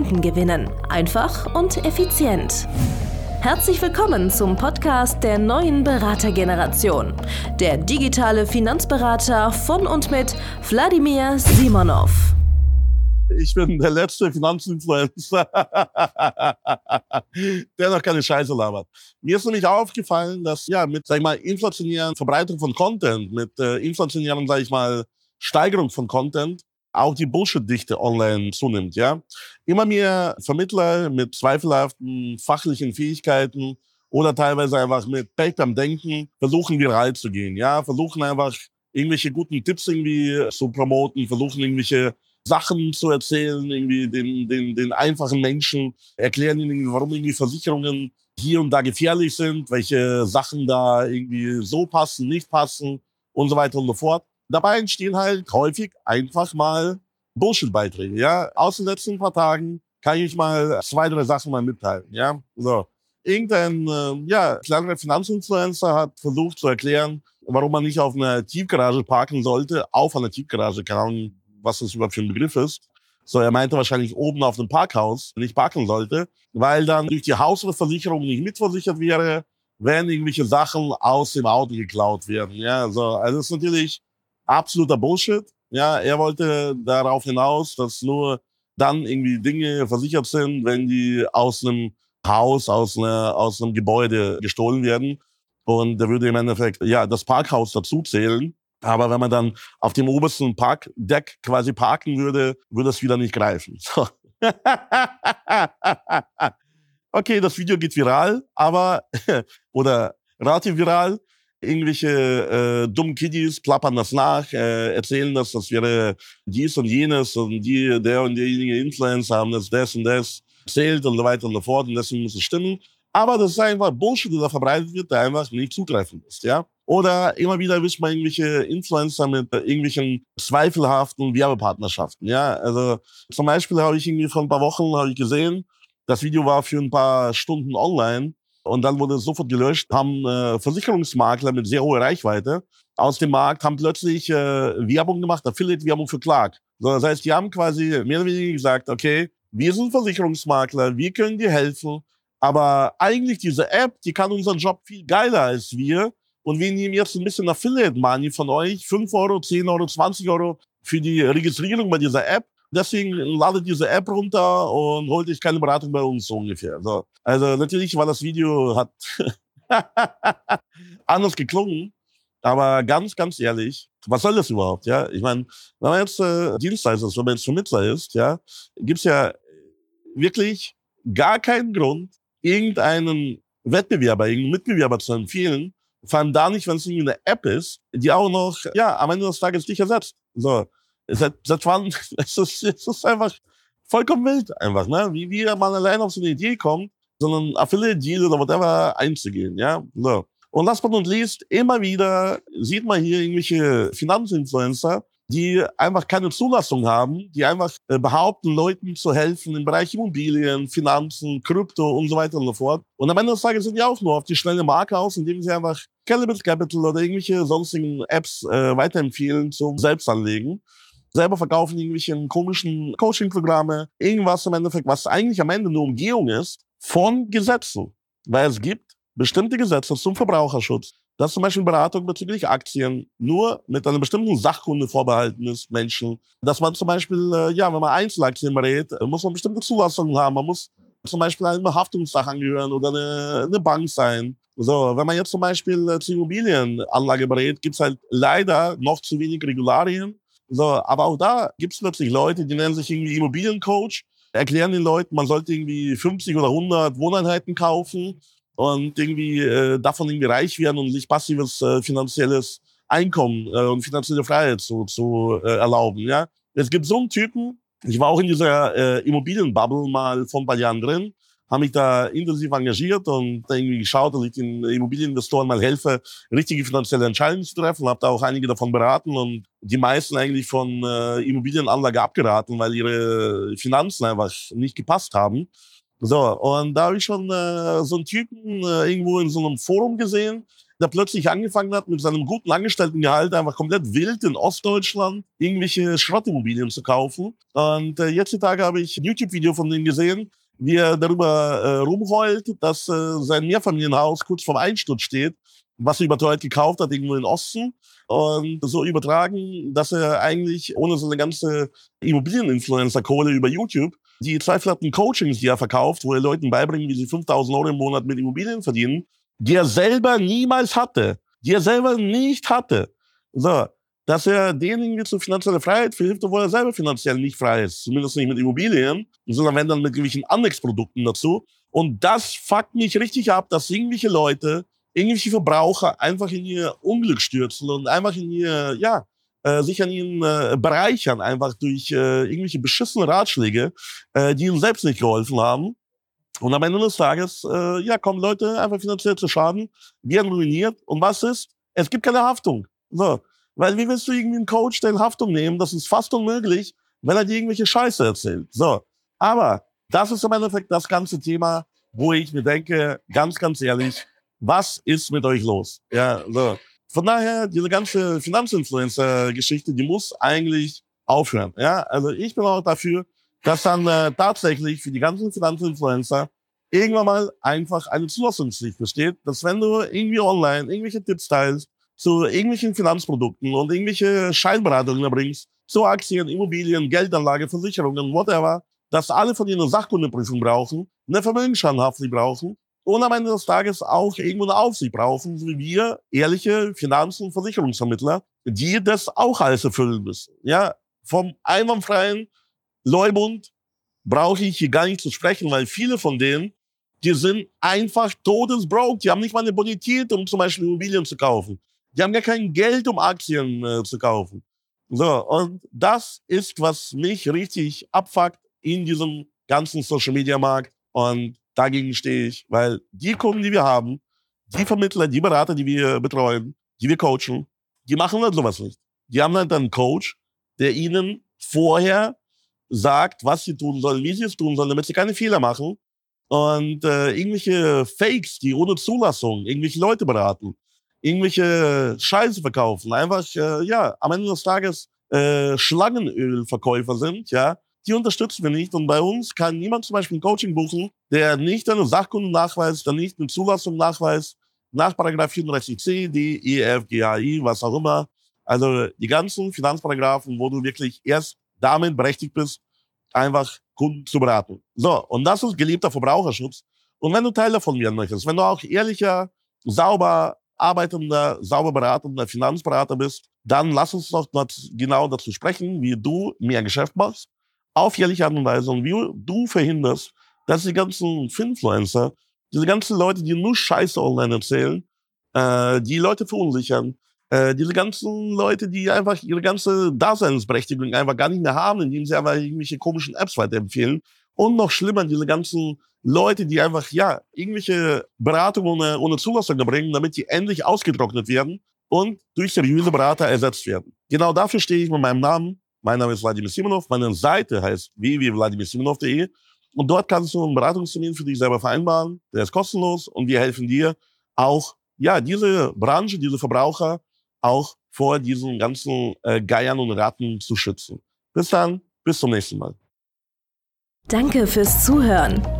Kunden gewinnen. Einfach und effizient. Herzlich willkommen zum Podcast der neuen Beratergeneration. Der digitale Finanzberater von und mit Wladimir Simonov. Ich bin der letzte Finanzinfluencer, der noch keine Scheiße labert. Mir ist nämlich aufgefallen, dass ja mit, sag ich mal, inflationären Verbreitung von Content, mit äh, inflationären, sag ich mal, Steigerung von Content, auch die Bullshit-Dichte online zunimmt, ja. Immer mehr Vermittler mit zweifelhaften fachlichen Fähigkeiten oder teilweise einfach mit Pech beim Denken versuchen viral zu gehen, ja. Versuchen einfach irgendwelche guten Tipps irgendwie zu promoten, versuchen irgendwelche Sachen zu erzählen, irgendwie den, den, den einfachen Menschen, erklären ihnen, warum irgendwie Versicherungen hier und da gefährlich sind, welche Sachen da irgendwie so passen, nicht passen und so weiter und so fort. Dabei entstehen halt häufig einfach mal Bullshit-Beiträge, ja. Aus den letzten paar Tagen kann ich mal zwei, drei Sachen mal mitteilen, ja. So. Irgendein, äh, ja, kleiner Finanzinfluencer hat versucht zu erklären, warum man nicht auf einer Tiefgarage parken sollte, auf einer Tiefgarage, keine Ahnung, was das überhaupt für ein Begriff ist. So, er meinte wahrscheinlich oben auf einem Parkhaus nicht parken sollte, weil dann durch die Hausversicherung nicht mitversichert wäre, wenn irgendwelche Sachen aus dem Auto geklaut werden. Ja, so, also das ist natürlich absoluter Bullshit. Ja, er wollte darauf hinaus, dass nur dann irgendwie Dinge versichert sind, wenn die aus einem Haus, aus, einer, aus einem Gebäude gestohlen werden. Und da würde im Endeffekt ja das Parkhaus dazu zählen. Aber wenn man dann auf dem obersten Parkdeck quasi parken würde, würde es wieder nicht greifen. So. okay, das Video geht viral, aber oder relativ viral, irgendwelche äh, dummen Kiddies plappern das nach, äh, erzählen das, das wäre dies und jenes und die, der und derjenige Influencer haben das, das und das erzählt und so weiter und so fort und deswegen muss es stimmen. Aber das ist einfach Bullshit, der da verbreitet wird, der einfach nicht zutreffend ist, ja. Oder immer wieder erwischt man irgendwelche Influencer mit irgendwelchen zweifelhaften Werbepartnerschaften, ja. Also zum Beispiel habe ich irgendwie vor ein paar Wochen habe ich gesehen, das Video war für ein paar Stunden online und dann wurde es sofort gelöscht, haben äh, Versicherungsmakler mit sehr hoher Reichweite aus dem Markt, haben plötzlich äh, Werbung gemacht, Affiliate-Werbung für Clark. So, das heißt, die haben quasi mehr oder weniger gesagt, okay, wir sind Versicherungsmakler, wir können dir helfen, aber eigentlich diese App, die kann unseren Job viel geiler als wir. Und wir nehmen jetzt ein bisschen Affiliate-Money von euch, 5 Euro, 10 Euro, 20 Euro für die Registrierung bei dieser App. Deswegen ladet diese App runter und holt euch keine Beratung bei uns so ungefähr. So. Also natürlich war das Video hat anders geklungen, aber ganz, ganz ehrlich, was soll das überhaupt? Ja, ich meine, wenn man jetzt äh, Dienstleister ist, wenn man jetzt Vermittler ist, ja, gibt's ja wirklich gar keinen Grund, irgendeinen Wettbewerber, irgendeinen Mitbewerber zu empfehlen. Vor allem da nicht, wenn es irgendwie eine App ist, die auch noch, ja, am Ende des Tages dich ersetzt. So. Seit, seit wann? Es ist, es ist einfach vollkommen wild, einfach, ne? Wie, wie man allein auf so eine Idee kommt, so einen Affiliate-Deal oder whatever einzugehen, ja? So. Und last but not least, immer wieder sieht man hier irgendwelche Finanzinfluencer, die einfach keine Zulassung haben, die einfach äh, behaupten, Leuten zu helfen im Bereich Immobilien, Finanzen, Krypto und so weiter und so fort. Und am Ende des Tages sind die auch nur auf die schnelle Marke aus, indem sie einfach Calibre Capital oder irgendwelche sonstigen Apps äh, weiterempfehlen zum Selbstanlegen selber verkaufen irgendwelche komischen Coaching-Programme, irgendwas im Endeffekt, was eigentlich am Ende nur Umgehung ist von Gesetzen. Weil es gibt bestimmte Gesetze zum Verbraucherschutz, dass zum Beispiel Beratung bezüglich Aktien nur mit einer bestimmten Sachkunde vorbehalten ist, Menschen. Dass man zum Beispiel, äh, ja, wenn man Einzelaktien berät, äh, muss man bestimmte Zulassungen haben. Man muss zum Beispiel einem Haftungsdach angehören oder eine, eine Bank sein. So, wenn man jetzt zum Beispiel äh, zur Immobilienanlage berät, gibt es halt leider noch zu wenig Regularien so, aber auch da gibt es plötzlich Leute, die nennen sich irgendwie Immobiliencoach, erklären den Leuten, man sollte irgendwie 50 oder 100 Wohneinheiten kaufen und irgendwie äh, davon irgendwie reich werden und sich passives äh, finanzielles Einkommen äh, und finanzielle Freiheit zu, zu äh, erlauben. Ja, es gibt so einen Typen, Ich war auch in dieser äh, Immobilienbubble mal vor ein paar Jahren drin, habe mich da intensiv engagiert und irgendwie geschaut, dass ich den Immobilieninvestoren mal helfe, richtige finanzielle Entscheidungen zu treffen. Habe da auch einige davon beraten und die meisten eigentlich von äh, Immobilienanlage abgeraten, weil ihre Finanzen einfach nicht gepasst haben. So, und da habe ich schon äh, so einen Typen äh, irgendwo in so einem Forum gesehen, der plötzlich angefangen hat, mit seinem guten Angestelltengehalt einfach komplett wild in Ostdeutschland irgendwelche Schrottimmobilien zu kaufen. Und äh, jetzt die Tage habe ich ein YouTube-Video von dem gesehen, wie er darüber äh, rumheult, dass äh, sein Mehrfamilienhaus kurz vorm Einsturz steht, was er überteuert gekauft hat, irgendwo in Osten. Und so übertragen, dass er eigentlich ohne so eine ganze Immobilieninfluencer-Kohle über YouTube die zweifelhaften Coachings, die er verkauft, wo er Leuten beibringt, wie sie 5000 Euro im Monat mit Immobilien verdienen, die er selber niemals hatte, die er selber nicht hatte. So, dass er denjenigen zur finanziellen Freiheit hilft, obwohl er selber finanziell nicht frei ist. Zumindest nicht mit Immobilien, sondern wenn dann mit irgendwelchen Annex-Produkten dazu. Und das fuckt mich richtig ab, dass irgendwelche Leute, irgendwelche Verbraucher einfach in ihr Unglück stürzen und einfach in ihr, ja, äh, sich an ihnen äh, bereichern, einfach durch äh, irgendwelche beschissene Ratschläge, äh, die ihnen selbst nicht geholfen haben. Und am Ende des Tages, äh, ja, kommen Leute einfach finanziell zu Schaden, werden ruiniert. Und was ist? Es gibt keine Haftung. So. Weil wie willst du irgendwie einen Coach der in Haftung nehmen? Das ist fast unmöglich, wenn er dir irgendwelche Scheiße erzählt. So. Aber das ist im Endeffekt das ganze Thema, wo ich mir denke, ganz, ganz ehrlich, was ist mit euch los? Ja, so. Von daher, diese ganze Finanzinfluencer-Geschichte, die muss eigentlich aufhören. Ja, also ich bin auch dafür, dass dann äh, tatsächlich für die ganzen Finanzinfluencer irgendwann mal einfach eine Zulassungspflicht besteht, dass wenn du irgendwie online irgendwelche Tipps teilst zu irgendwelchen Finanzprodukten und irgendwelche Scheinberatungen erbringst, zu Aktien, Immobilien, Geldanlage, Versicherungen, whatever, dass alle von ihnen eine Sachkundeprüfung brauchen, eine Vermögensschadenshaftpflicht brauchen und am Ende des Tages auch irgendwo eine Aufsicht brauchen, wie wir ehrliche Finanz- und Versicherungsvermittler, die das auch alles erfüllen müssen. Ja, vom einwandfreien Leubund brauche ich hier gar nicht zu sprechen, weil viele von denen, die sind einfach todesbroke. Die haben nicht mal eine Bonität, um zum Beispiel Immobilien zu kaufen. Die haben gar kein Geld, um Aktien äh, zu kaufen. So, und das ist, was mich richtig abfuckt in diesem ganzen Social Media Markt. Und dagegen stehe ich, weil die Kunden, die wir haben, die Vermittler, die Berater, die wir betreuen, die wir coachen, die machen halt sowas nicht. Die haben halt einen Coach, der ihnen vorher sagt, was sie tun sollen, wie sie es tun sollen, damit sie keine Fehler machen. Und äh, irgendwelche Fakes, die ohne Zulassung irgendwelche Leute beraten, irgendwelche Scheiße verkaufen, einfach, äh, ja, am Ende des Tages äh, Schlangenölverkäufer sind, ja, die unterstützen wir nicht. Und bei uns kann niemand zum Beispiel ein Coaching buchen, der nicht eine Sachkunde nachweist, der nicht eine Zulassung nachweist, nach Paragraph 34c, D, E, F, G, A, I, was auch immer. Also die ganzen Finanzparagraphen, wo du wirklich erst damit berechtigt bist, einfach Kunden zu beraten. So, und das ist geliebter Verbraucherschutz. Und wenn du Teil davon werden möchtest, wenn du auch ehrlicher, sauber arbeitender, sauber beratender Finanzberater bist, dann lass uns doch genau dazu sprechen, wie du mehr Geschäft machst, auf jährliche Art und Weise und wie du verhinderst, dass die ganzen Finfluencer, diese ganzen Leute, die nur Scheiße online erzählen, äh, die Leute verunsichern, äh, diese ganzen Leute, die einfach ihre ganze Daseinsberechtigung einfach gar nicht mehr haben, indem sie einfach irgendwelche komischen Apps weiterempfehlen. Und noch schlimmer, diese ganzen Leute, die einfach, ja, irgendwelche Beratungen ohne, ohne Zulassung erbringen, damit die endlich ausgetrocknet werden und durch seriöse Berater ersetzt werden. Genau dafür stehe ich mit meinem Namen. Mein Name ist Vladimir Simonov. Meine Seite heißt www.vladimirsimonov.de. Und dort kannst du einen Beratungstermin für dich selber vereinbaren. Der ist kostenlos und wir helfen dir auch, ja, diese Branche, diese Verbraucher auch vor diesen ganzen äh, Geiern und Ratten zu schützen. Bis dann, bis zum nächsten Mal. Danke fürs Zuhören.